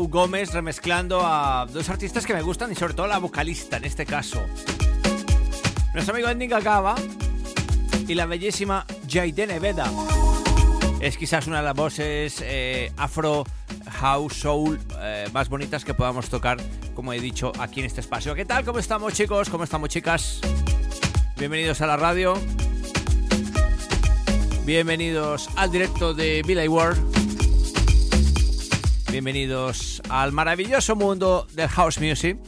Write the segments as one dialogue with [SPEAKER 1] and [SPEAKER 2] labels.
[SPEAKER 1] Gómez remezclando a dos artistas que me gustan y sobre todo la vocalista en este caso. Nuestro amigo Ending Gaba y la bellísima Jaden Veda. Es quizás una de las voces eh, afro house soul eh, más bonitas que podamos tocar, como he dicho, aquí en este espacio. ¿Qué tal? ¿Cómo estamos chicos? ¿Cómo estamos chicas? Bienvenidos a la radio. Bienvenidos al directo de Billy World. Bienvenidos al maravilloso mundo del house music.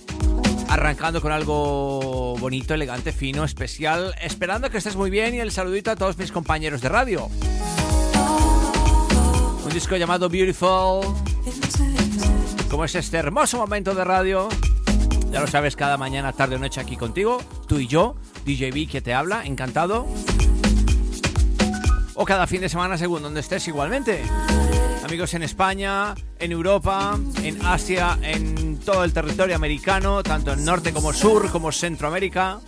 [SPEAKER 1] Arrancando con algo bonito, elegante, fino, especial. Esperando que estés muy bien y el saludito a todos mis compañeros de radio. Un disco llamado Beautiful. Como es este hermoso momento de radio. Ya lo sabes, cada mañana, tarde o noche aquí contigo. Tú y yo, DJ B que te habla, encantado. O cada fin de semana según donde estés igualmente. Amigos en España, en Europa, en Asia, en todo el territorio americano, tanto en norte como sur, como Centroamérica.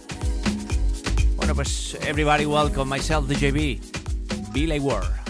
[SPEAKER 1] Bueno, pues everybody welcome myself, DJB, Billy World.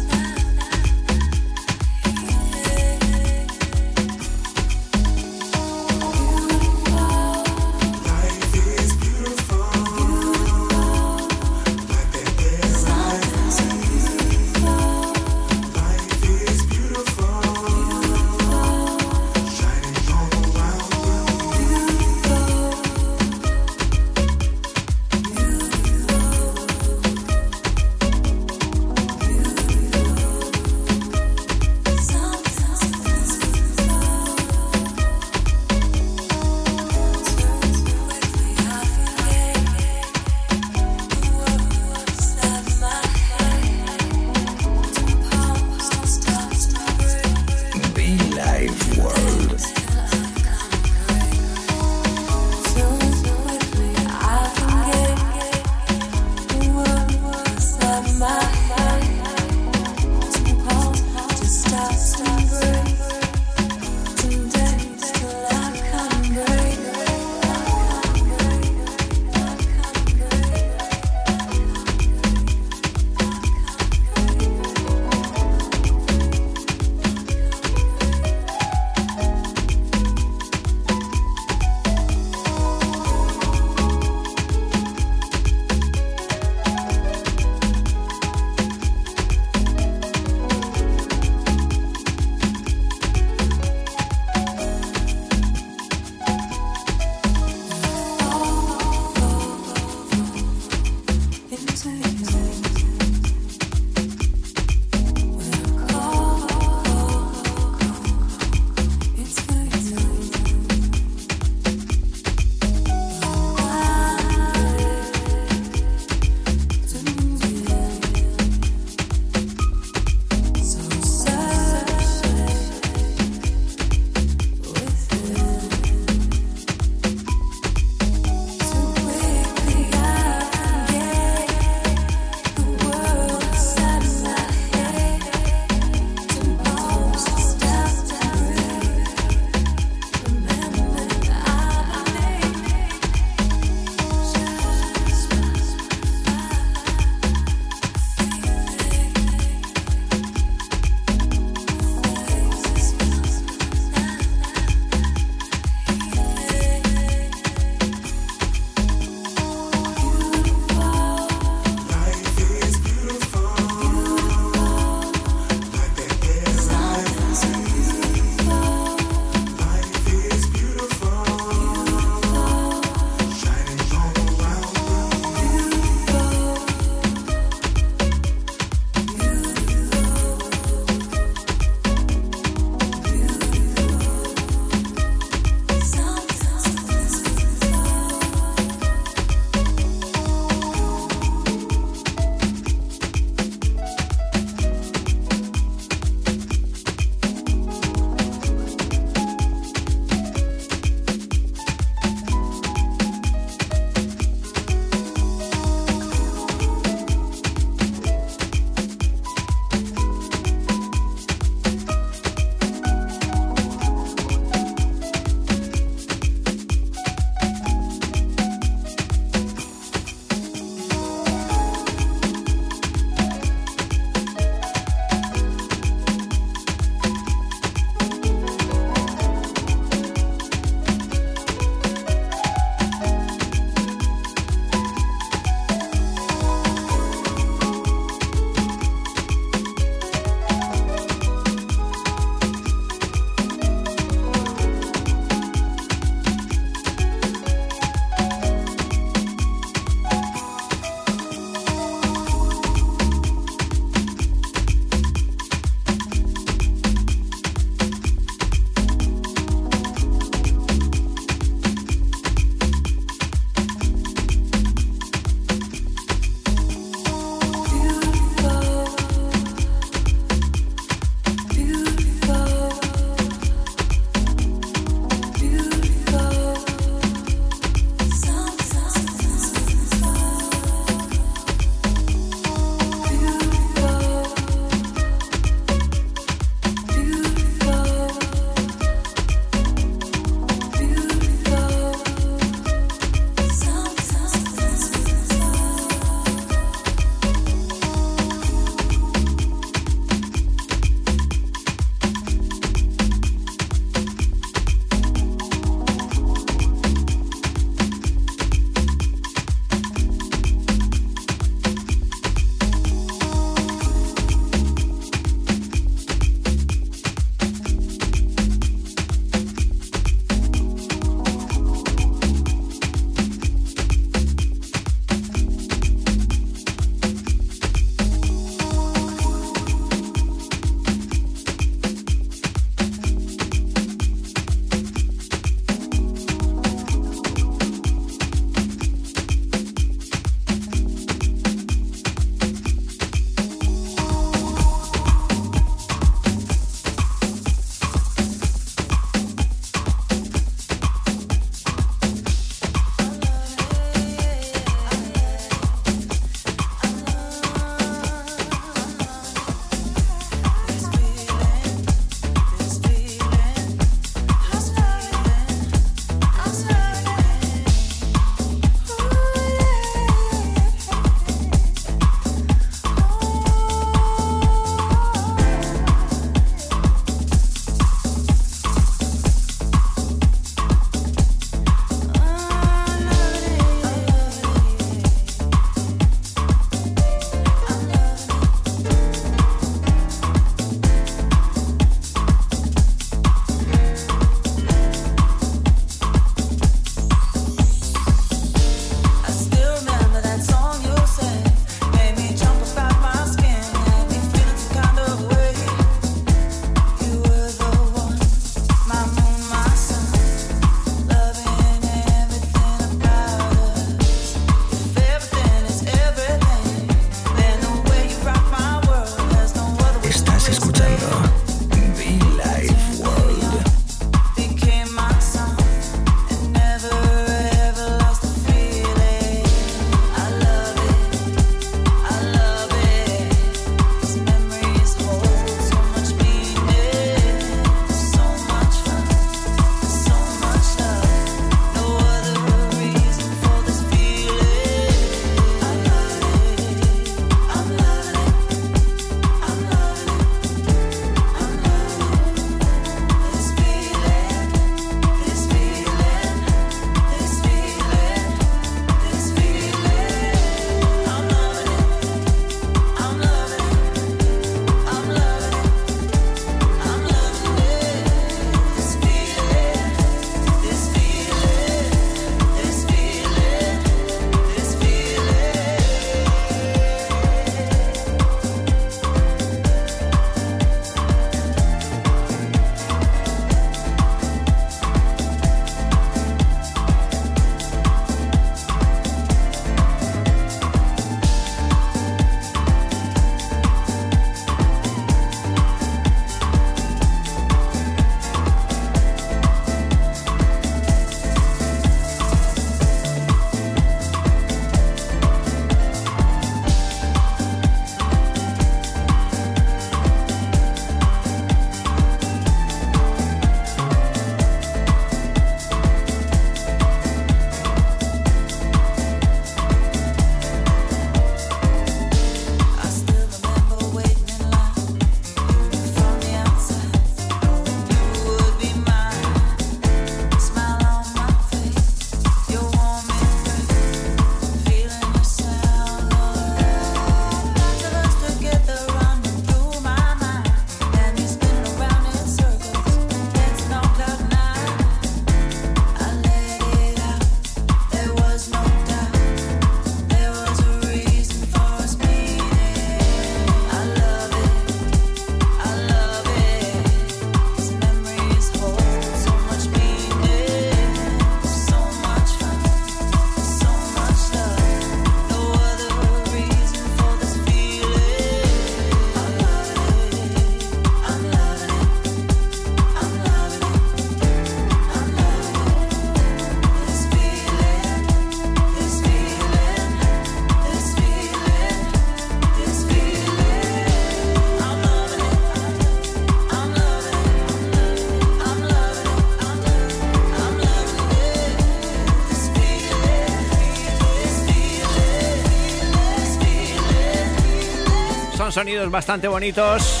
[SPEAKER 1] Sonidos bastante bonitos.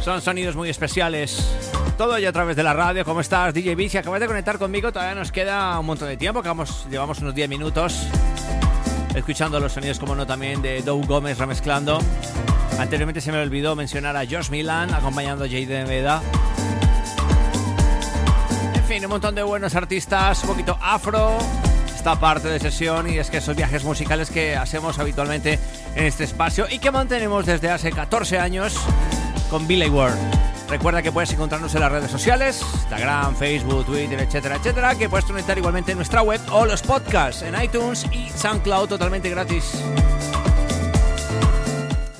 [SPEAKER 1] Son sonidos muy especiales. Todo ello a través de la radio. ¿Cómo estás, DJ B? Si acabas de conectar conmigo, todavía nos queda un montón de tiempo. Acabamos, llevamos unos 10 minutos escuchando los sonidos, como no, también de Doug Gómez remezclando. Anteriormente se me olvidó mencionar a Josh Milan acompañando a Jaden Veda. En fin, un montón de buenos artistas, un poquito afro, esta parte de sesión y es que esos viajes musicales que hacemos habitualmente en este espacio y que mantenemos desde hace 14 años con Billy Ward. Recuerda que puedes encontrarnos en las redes sociales, Instagram, Facebook, Twitter, etcétera, etcétera, que puedes conectar igualmente en nuestra web o los podcasts en iTunes y SoundCloud totalmente gratis.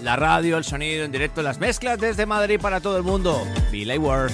[SPEAKER 1] La radio, el sonido en directo, las mezclas desde Madrid para todo el mundo. Billy Ward.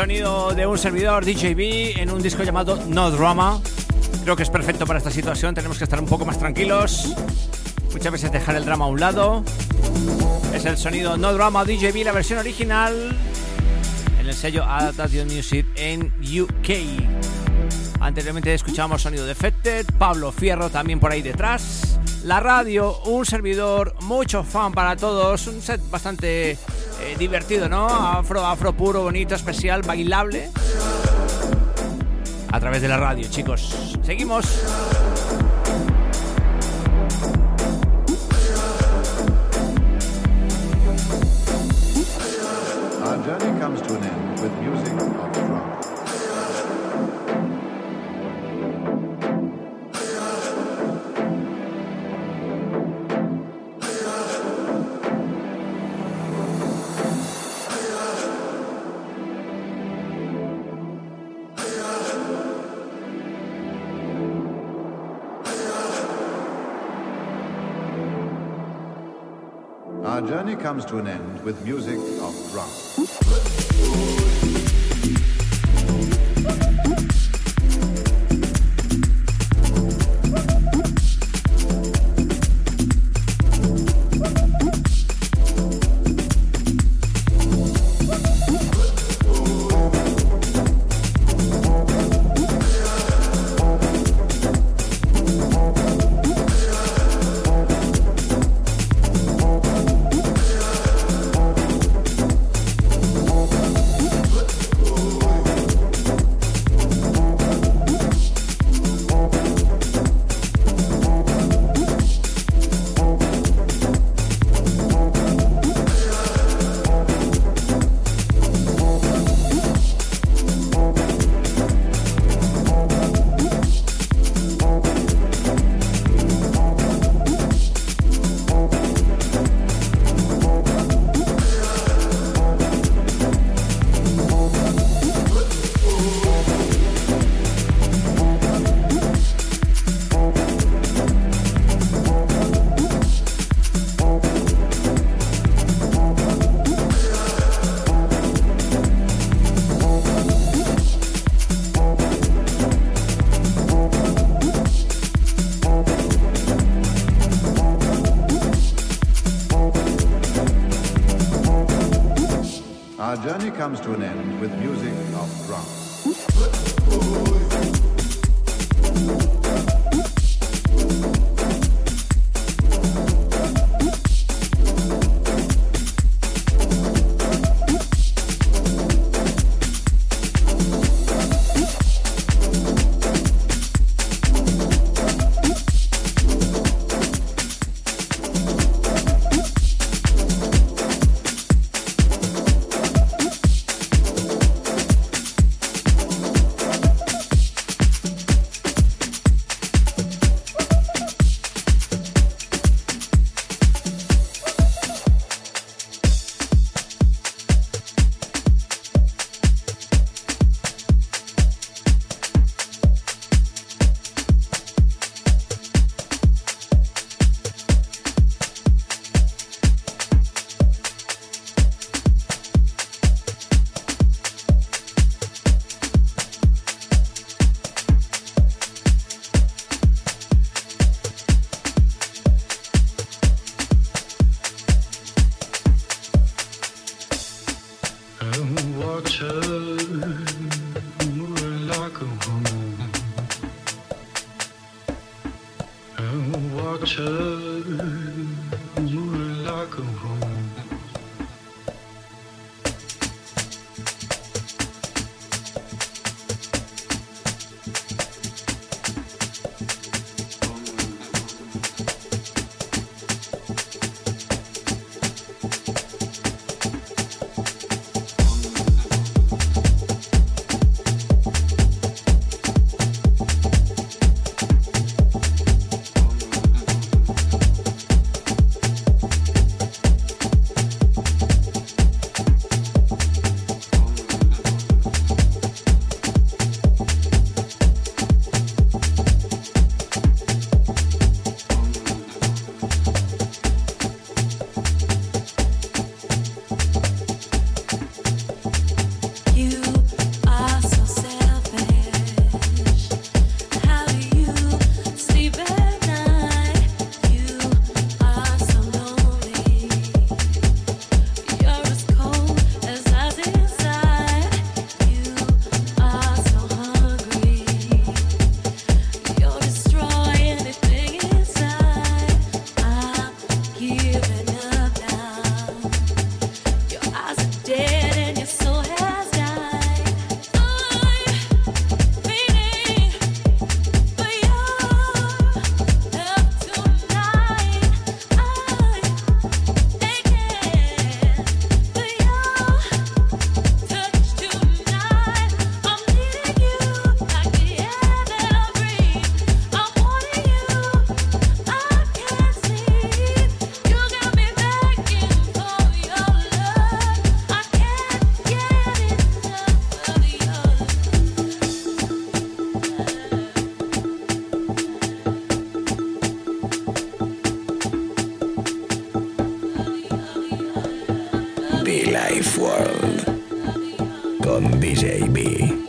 [SPEAKER 1] Sonido de un servidor DJB en un disco llamado No Drama. Creo que es perfecto para esta situación, tenemos que estar un poco más tranquilos. Muchas veces dejar el drama a un lado. Es el sonido No Drama DJB, la versión original en el sello Adaptation Music en UK. Anteriormente escuchábamos sonido de Fetted, Pablo Fierro también por ahí detrás. La radio, un servidor, mucho fan para todos, un set bastante divertido, ¿no? Afro, afro puro, bonito, especial, bailable. A través de la radio, chicos. Seguimos.
[SPEAKER 2] Comes to an end with music of drum. Comes to an end Be Life World con DJ B.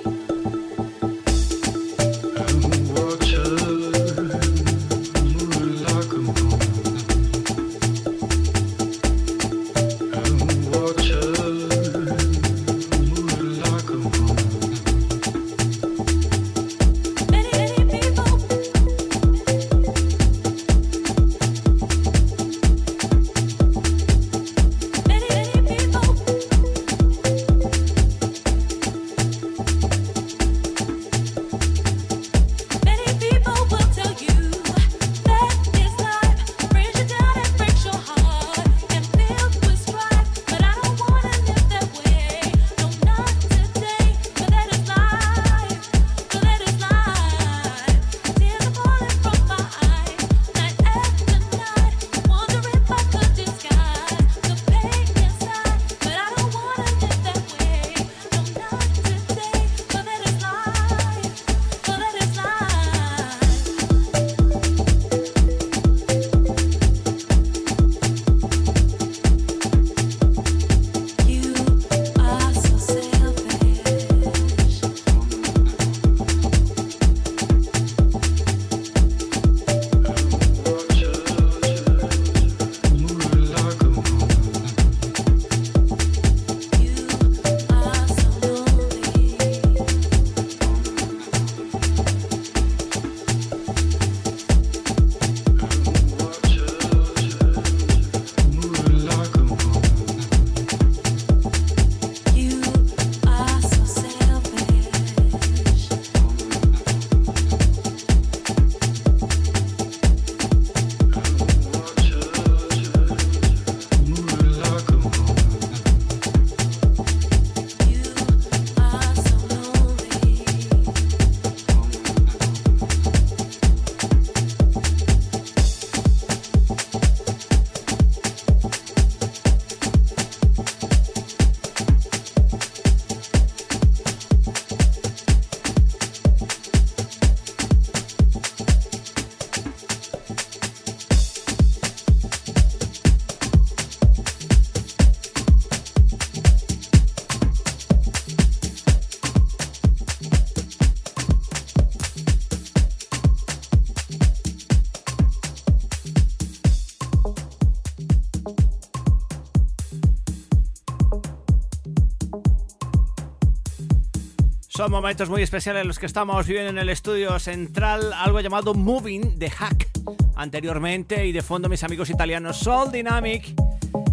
[SPEAKER 1] Son momentos muy especiales los que estamos viviendo en el estudio central, algo llamado Moving de Hack. Anteriormente y de fondo mis amigos italianos Soul Dynamic.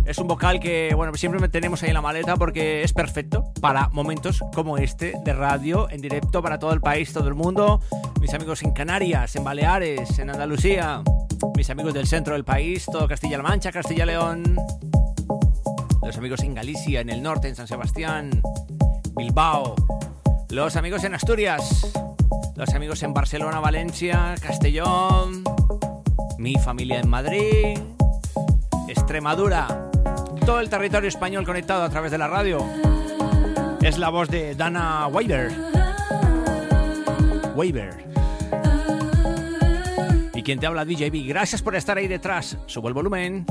[SPEAKER 1] Es un vocal que, bueno, siempre tenemos ahí en la maleta porque es perfecto para momentos como este de radio en directo para todo el país, todo el mundo. Mis amigos en Canarias, en Baleares, en Andalucía, mis amigos del centro del país, todo Castilla-La Mancha, Castilla-León. Los amigos en Galicia, en el norte, en San Sebastián, Bilbao, los amigos en Asturias, los amigos en Barcelona, Valencia, Castellón, mi familia en Madrid, Extremadura, todo el territorio español conectado a través de la radio. Es la voz de Dana Weber. Weber. Y quien te habla DJB, gracias por estar ahí detrás. Subo el volumen.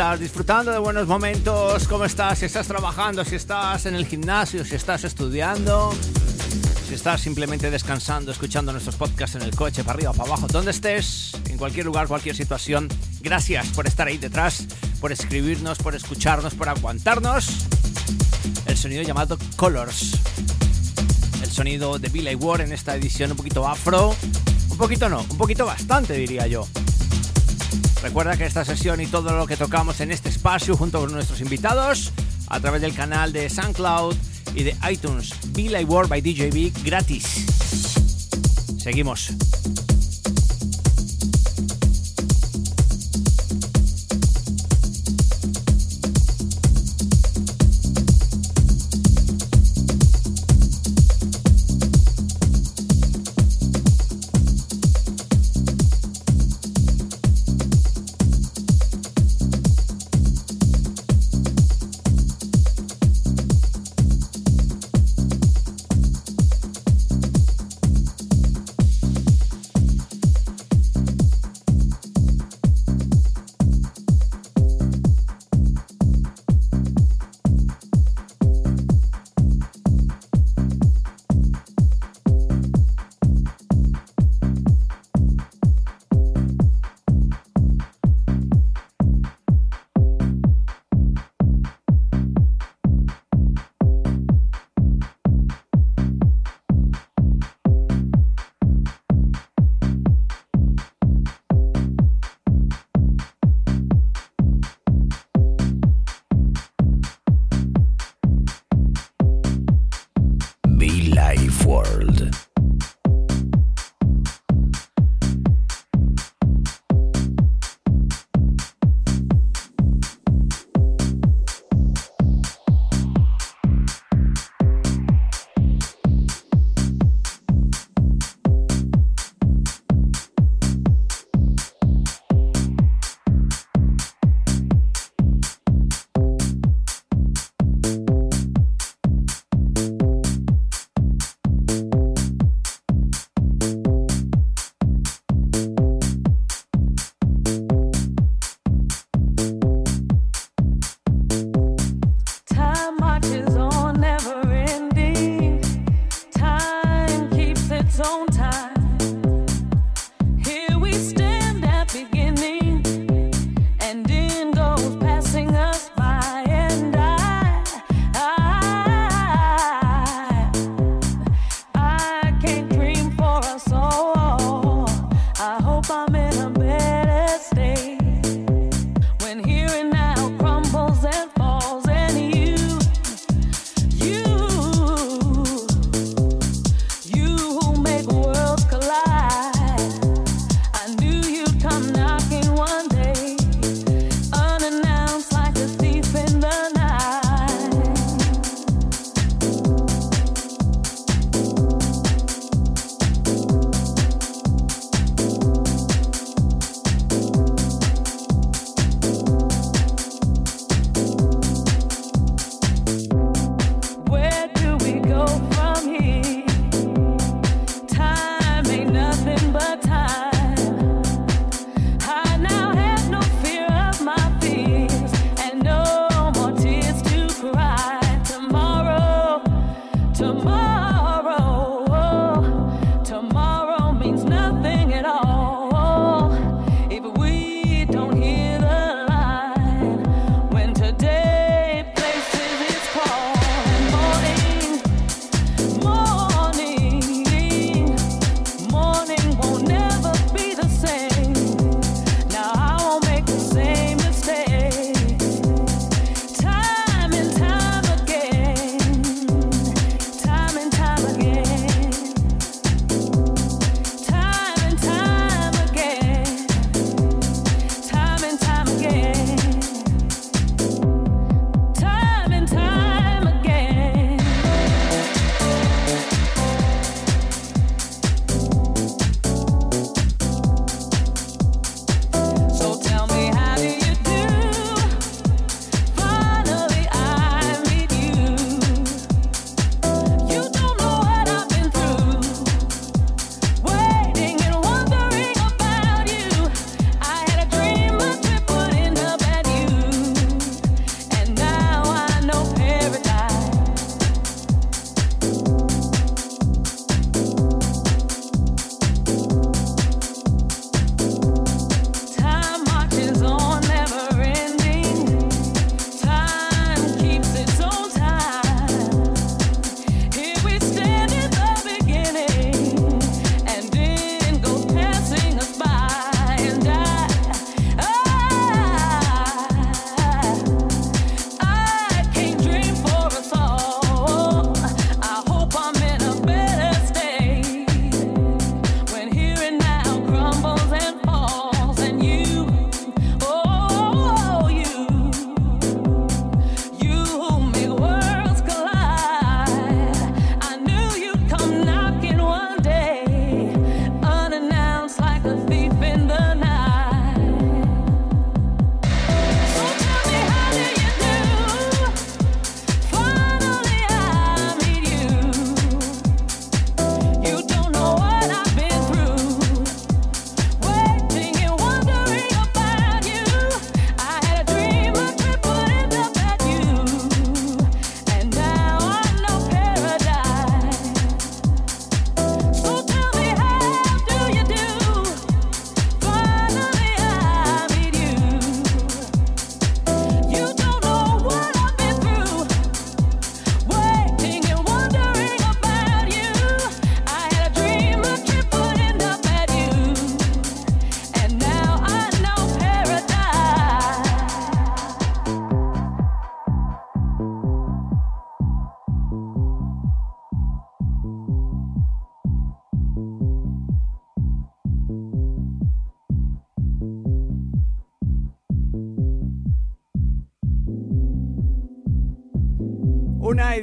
[SPEAKER 1] Vueltas, disfrutando de buenos momentos. ¿Cómo estás? Si estás trabajando, si estás en el gimnasio, si estás estudiando, si estás simplemente descansando, escuchando nuestros podcasts en el coche, para arriba, para abajo, donde estés, en cualquier lugar, cualquier situación. Gracias por estar ahí detrás, por escribirnos, por escucharnos, por aguantarnos. El sonido llamado Colors. El sonido de Billy Ward en esta edición un poquito afro. Un poquito no, un poquito bastante diría yo. Recuerda que esta sesión y todo lo que tocamos en este espacio junto con nuestros invitados a través del canal de SoundCloud y de iTunes, Billy Ward by DJB gratis. Seguimos.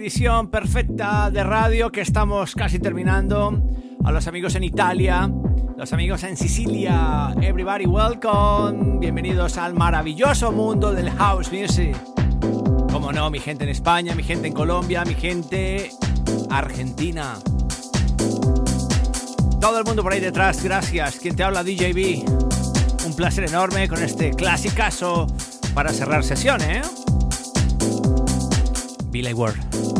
[SPEAKER 1] Edición perfecta de radio que estamos casi terminando. A los amigos en Italia, los amigos en Sicilia, everybody welcome. Bienvenidos al maravilloso mundo del house music. Como no, mi gente en España, mi gente en Colombia, mi gente argentina. Todo el mundo por ahí detrás, gracias. Quien te habla DJB. Un placer enorme con este clasicazo para cerrar sesión, ¿eh? Billy Ward.
[SPEAKER 3] The